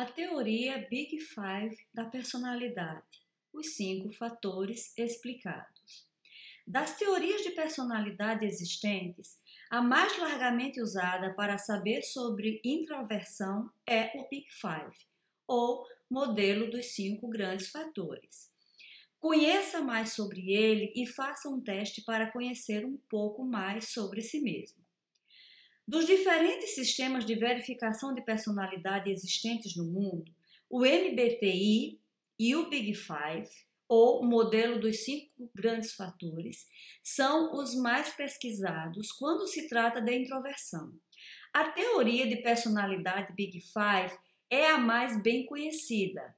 A teoria Big Five da personalidade, os cinco fatores explicados. Das teorias de personalidade existentes, a mais largamente usada para saber sobre introversão é o Big Five, ou modelo dos cinco grandes fatores. Conheça mais sobre ele e faça um teste para conhecer um pouco mais sobre si mesmo. Dos diferentes sistemas de verificação de personalidade existentes no mundo, o MBTI e o Big Five, ou modelo dos cinco grandes fatores, são os mais pesquisados quando se trata da introversão. A teoria de personalidade Big Five é a mais bem conhecida.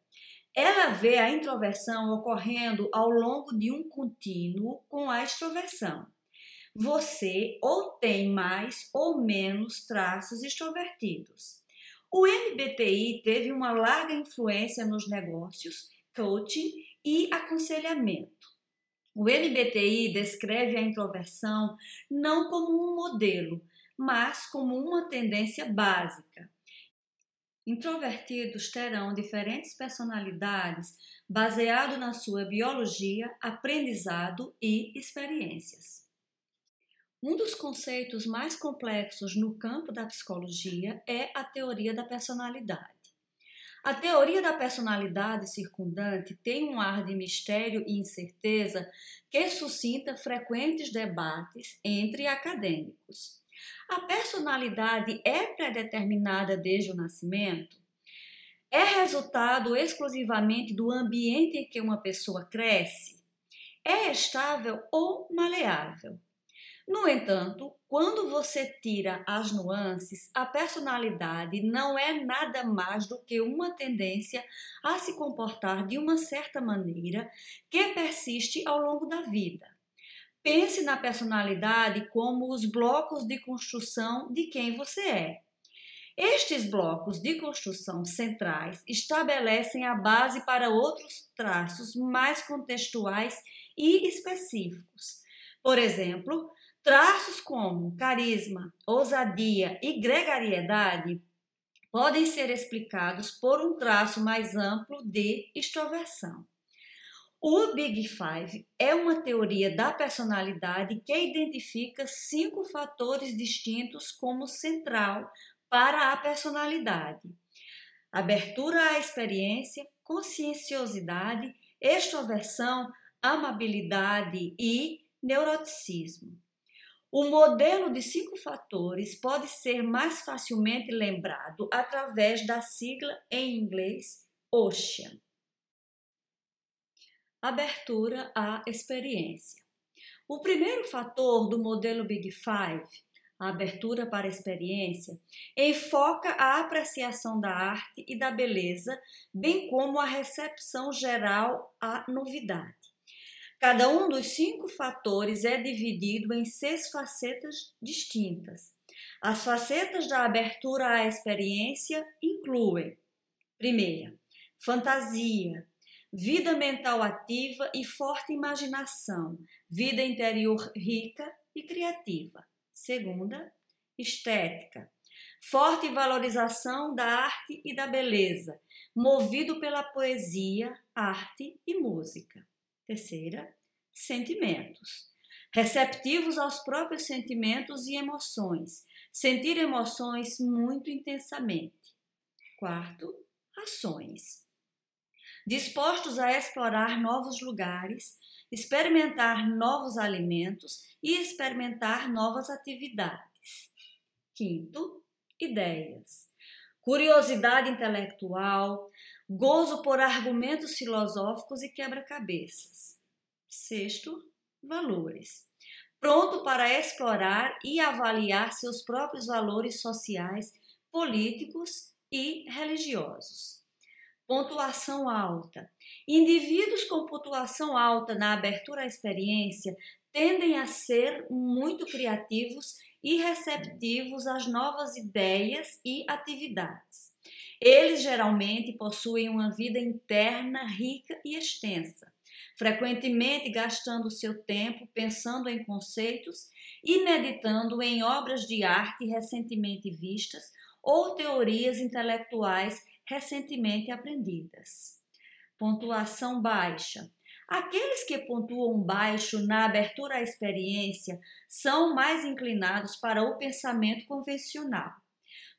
Ela vê a introversão ocorrendo ao longo de um contínuo com a extroversão você ou tem mais ou menos traços extrovertidos. O MBTI teve uma larga influência nos negócios, coaching e aconselhamento. O MBTI descreve a introversão não como um modelo, mas como uma tendência básica. Introvertidos terão diferentes personalidades baseado na sua biologia, aprendizado e experiências. Um dos conceitos mais complexos no campo da psicologia é a teoria da personalidade. A teoria da personalidade circundante tem um ar de mistério e incerteza que suscita frequentes debates entre acadêmicos. A personalidade é predeterminada desde o nascimento? É resultado exclusivamente do ambiente em que uma pessoa cresce? É estável ou maleável? No entanto, quando você tira as nuances, a personalidade não é nada mais do que uma tendência a se comportar de uma certa maneira que persiste ao longo da vida. Pense na personalidade como os blocos de construção de quem você é. Estes blocos de construção centrais estabelecem a base para outros traços mais contextuais e específicos. Por exemplo, Traços como carisma, ousadia e gregariedade podem ser explicados por um traço mais amplo de extroversão. O Big Five é uma teoria da personalidade que identifica cinco fatores distintos como central para a personalidade: abertura à experiência, conscienciosidade, extroversão, amabilidade e neuroticismo. O modelo de cinco fatores pode ser mais facilmente lembrado através da sigla em inglês OCEAN. Abertura à experiência. O primeiro fator do modelo Big Five, a abertura para a experiência, enfoca a apreciação da arte e da beleza, bem como a recepção geral à novidade. Cada um dos cinco fatores é dividido em seis facetas distintas. As facetas da abertura à experiência incluem: primeira, fantasia, vida mental ativa e forte imaginação, vida interior rica e criativa. Segunda, estética, forte valorização da arte e da beleza, movido pela poesia, arte e música. Terceira, sentimentos. Receptivos aos próprios sentimentos e emoções. Sentir emoções muito intensamente. Quarto, ações. Dispostos a explorar novos lugares, experimentar novos alimentos e experimentar novas atividades. Quinto, ideias. Curiosidade intelectual, gozo por argumentos filosóficos e quebra-cabeças. Sexto, valores. Pronto para explorar e avaliar seus próprios valores sociais, políticos e religiosos. Pontuação alta. Indivíduos com pontuação alta na abertura à experiência tendem a ser muito criativos e receptivos às novas ideias e atividades. Eles geralmente possuem uma vida interna rica e extensa, frequentemente gastando seu tempo pensando em conceitos e meditando em obras de arte recentemente vistas ou teorias intelectuais recentemente aprendidas. Pontuação baixa. Aqueles que pontuam baixo na abertura à experiência são mais inclinados para o pensamento convencional.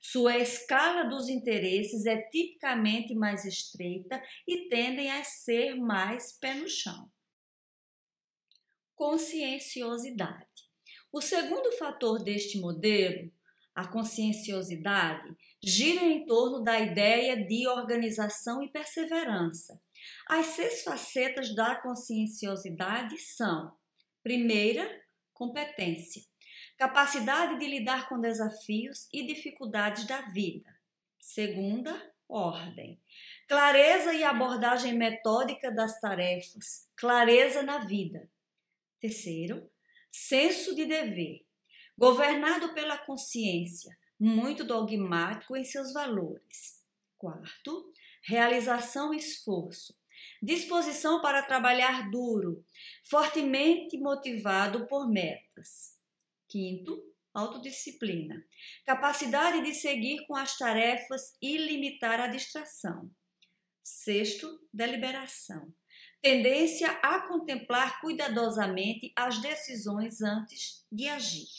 Sua escala dos interesses é tipicamente mais estreita e tendem a ser mais pé no chão. Conscienciosidade. O segundo fator deste modelo, a conscienciosidade, gira em torno da ideia de organização e perseverança. As seis facetas da conscienciosidade são: primeira, competência capacidade de lidar com desafios e dificuldades da vida. Segunda, ordem. Clareza e abordagem metódica das tarefas, clareza na vida. Terceiro, senso de dever. Governado pela consciência, muito dogmático em seus valores. Quarto, realização e esforço. Disposição para trabalhar duro, fortemente motivado por metas. Quinto, autodisciplina. Capacidade de seguir com as tarefas e limitar a distração. Sexto, deliberação. Tendência a contemplar cuidadosamente as decisões antes de agir.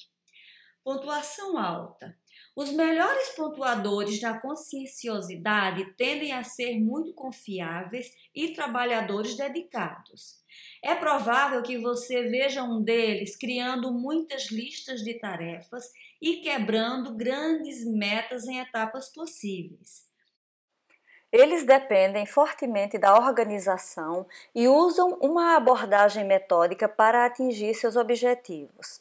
Pontuação alta. Os melhores pontuadores da conscienciosidade tendem a ser muito confiáveis e trabalhadores dedicados. É provável que você veja um deles criando muitas listas de tarefas e quebrando grandes metas em etapas possíveis. Eles dependem fortemente da organização e usam uma abordagem metódica para atingir seus objetivos.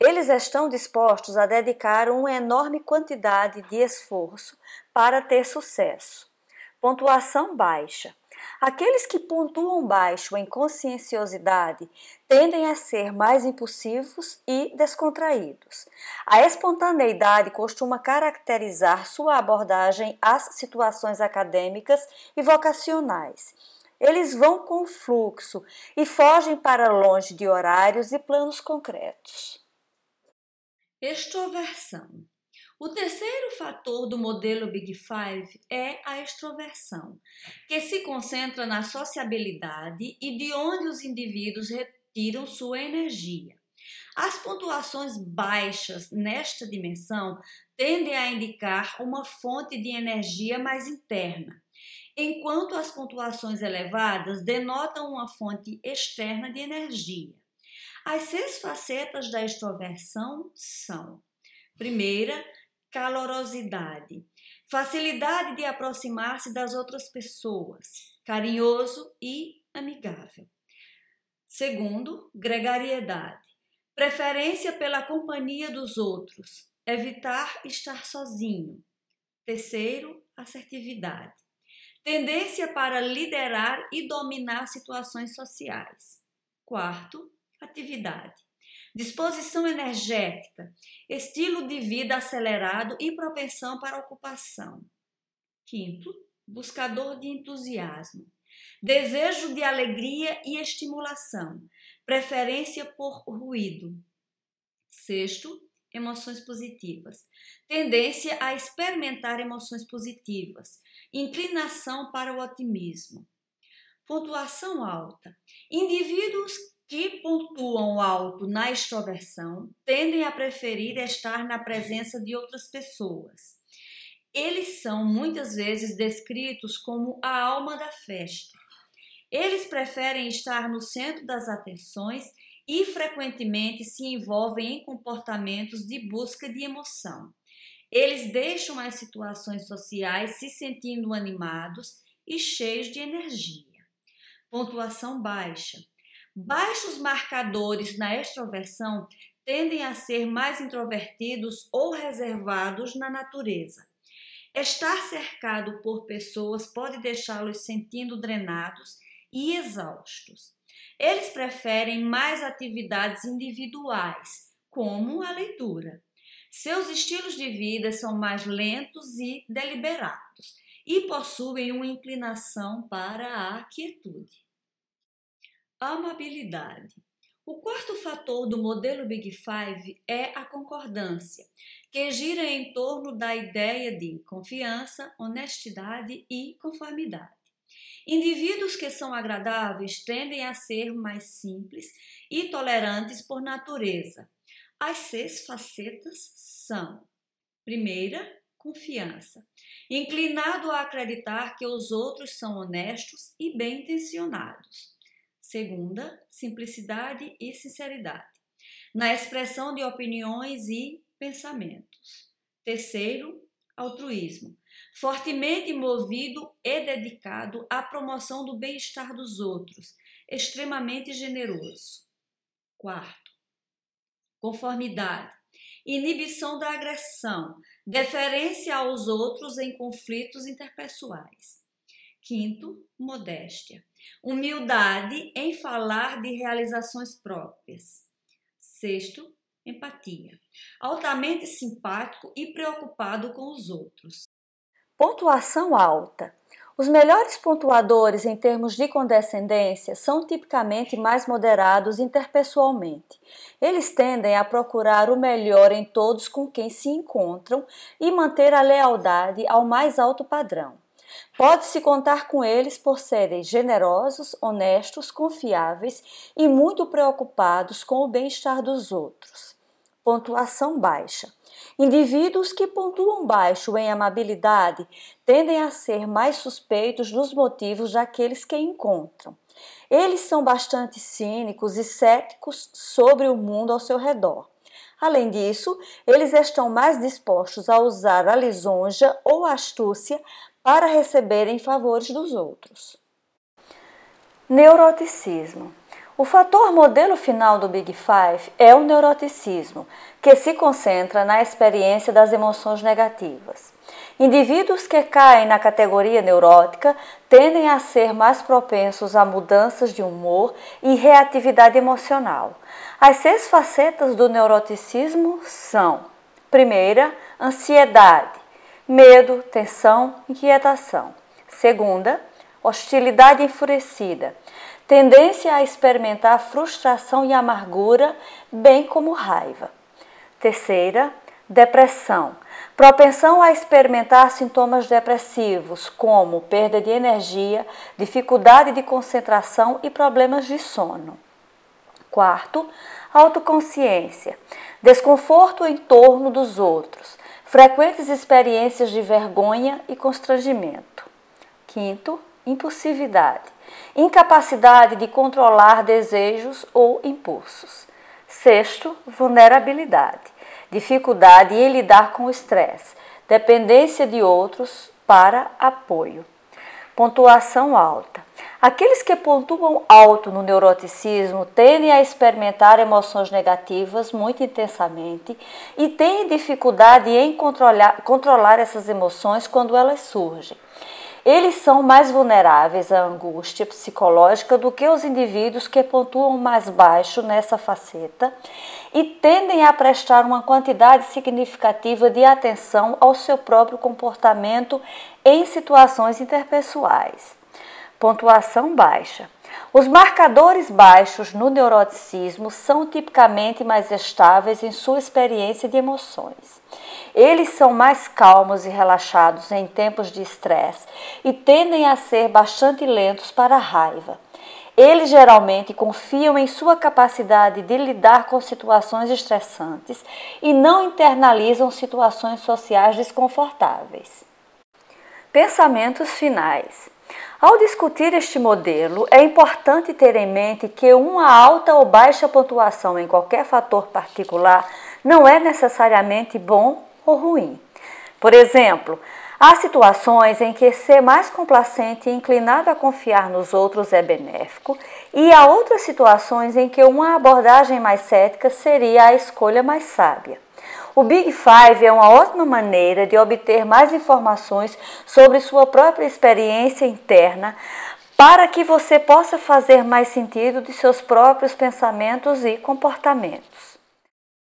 Eles estão dispostos a dedicar uma enorme quantidade de esforço para ter sucesso. Pontuação baixa. Aqueles que pontuam baixo em conscienciosidade tendem a ser mais impulsivos e descontraídos. A espontaneidade costuma caracterizar sua abordagem às situações acadêmicas e vocacionais. Eles vão com fluxo e fogem para longe de horários e planos concretos. Extroversão. O terceiro fator do modelo Big Five é a extroversão, que se concentra na sociabilidade e de onde os indivíduos retiram sua energia. As pontuações baixas nesta dimensão tendem a indicar uma fonte de energia mais interna, enquanto as pontuações elevadas denotam uma fonte externa de energia. As seis facetas da extroversão são: primeira, calorosidade, facilidade de aproximar-se das outras pessoas, carinhoso e amigável. Segundo, gregariedade, preferência pela companhia dos outros, evitar estar sozinho. Terceiro, assertividade, tendência para liderar e dominar situações sociais. Quarto, atividade, disposição energética, estilo de vida acelerado e propensão para ocupação. Quinto, buscador de entusiasmo, desejo de alegria e estimulação, preferência por ruído. Sexto, emoções positivas, tendência a experimentar emoções positivas, inclinação para o otimismo. Pontuação alta. Indivíduos que pontuam alto na extroversão tendem a preferir estar na presença de outras pessoas. Eles são muitas vezes descritos como a alma da festa. Eles preferem estar no centro das atenções e frequentemente se envolvem em comportamentos de busca de emoção. Eles deixam as situações sociais se sentindo animados e cheios de energia. Pontuação baixa Baixos marcadores na extroversão tendem a ser mais introvertidos ou reservados na natureza. Estar cercado por pessoas pode deixá-los sentindo drenados e exaustos. Eles preferem mais atividades individuais, como a leitura. Seus estilos de vida são mais lentos e deliberados e possuem uma inclinação para a quietude. Amabilidade. O quarto fator do modelo Big Five é a concordância, que gira em torno da ideia de confiança, honestidade e conformidade. Indivíduos que são agradáveis tendem a ser mais simples e tolerantes por natureza. As seis facetas são: primeira, confiança, inclinado a acreditar que os outros são honestos e bem intencionados. Segunda, simplicidade e sinceridade, na expressão de opiniões e pensamentos. Terceiro, altruísmo, fortemente movido e dedicado à promoção do bem-estar dos outros, extremamente generoso. Quarto, conformidade, inibição da agressão, deferência aos outros em conflitos interpessoais. Quinto, modéstia. Humildade em falar de realizações próprias. Sexto, empatia. Altamente simpático e preocupado com os outros. Pontuação alta. Os melhores pontuadores em termos de condescendência são tipicamente mais moderados interpessoalmente. Eles tendem a procurar o melhor em todos com quem se encontram e manter a lealdade ao mais alto padrão. Pode-se contar com eles por serem generosos, honestos, confiáveis e muito preocupados com o bem-estar dos outros. Pontuação baixa. Indivíduos que pontuam baixo em amabilidade tendem a ser mais suspeitos dos motivos daqueles que encontram. Eles são bastante cínicos e céticos sobre o mundo ao seu redor. Além disso, eles estão mais dispostos a usar a lisonja ou a astúcia para receberem favores dos outros. Neuroticismo. O fator modelo final do Big Five é o neuroticismo, que se concentra na experiência das emoções negativas. Indivíduos que caem na categoria neurótica tendem a ser mais propensos a mudanças de humor e reatividade emocional. As seis facetas do neuroticismo são: primeira, ansiedade, medo, tensão, inquietação. Segunda, hostilidade enfurecida, tendência a experimentar frustração e amargura, bem como raiva. Terceira, depressão, propensão a experimentar sintomas depressivos, como perda de energia, dificuldade de concentração e problemas de sono. Quarto, autoconsciência, desconforto em torno dos outros, frequentes experiências de vergonha e constrangimento. Quinto, impulsividade, incapacidade de controlar desejos ou impulsos. Sexto, vulnerabilidade, dificuldade em lidar com o estresse, dependência de outros para apoio. Pontuação alta. Aqueles que pontuam alto no neuroticismo tendem a experimentar emoções negativas muito intensamente e têm dificuldade em controlar, controlar essas emoções quando elas surgem. Eles são mais vulneráveis à angústia psicológica do que os indivíduos que pontuam mais baixo nessa faceta e tendem a prestar uma quantidade significativa de atenção ao seu próprio comportamento em situações interpessoais. Pontuação baixa. Os marcadores baixos no neuroticismo são tipicamente mais estáveis em sua experiência de emoções. Eles são mais calmos e relaxados em tempos de estresse e tendem a ser bastante lentos para a raiva. Eles geralmente confiam em sua capacidade de lidar com situações estressantes e não internalizam situações sociais desconfortáveis. Pensamentos finais. Ao discutir este modelo, é importante ter em mente que uma alta ou baixa pontuação em qualquer fator particular não é necessariamente bom ou ruim. Por exemplo, há situações em que ser mais complacente e inclinado a confiar nos outros é benéfico, e há outras situações em que uma abordagem mais cética seria a escolha mais sábia. O Big Five é uma ótima maneira de obter mais informações sobre sua própria experiência interna para que você possa fazer mais sentido de seus próprios pensamentos e comportamentos.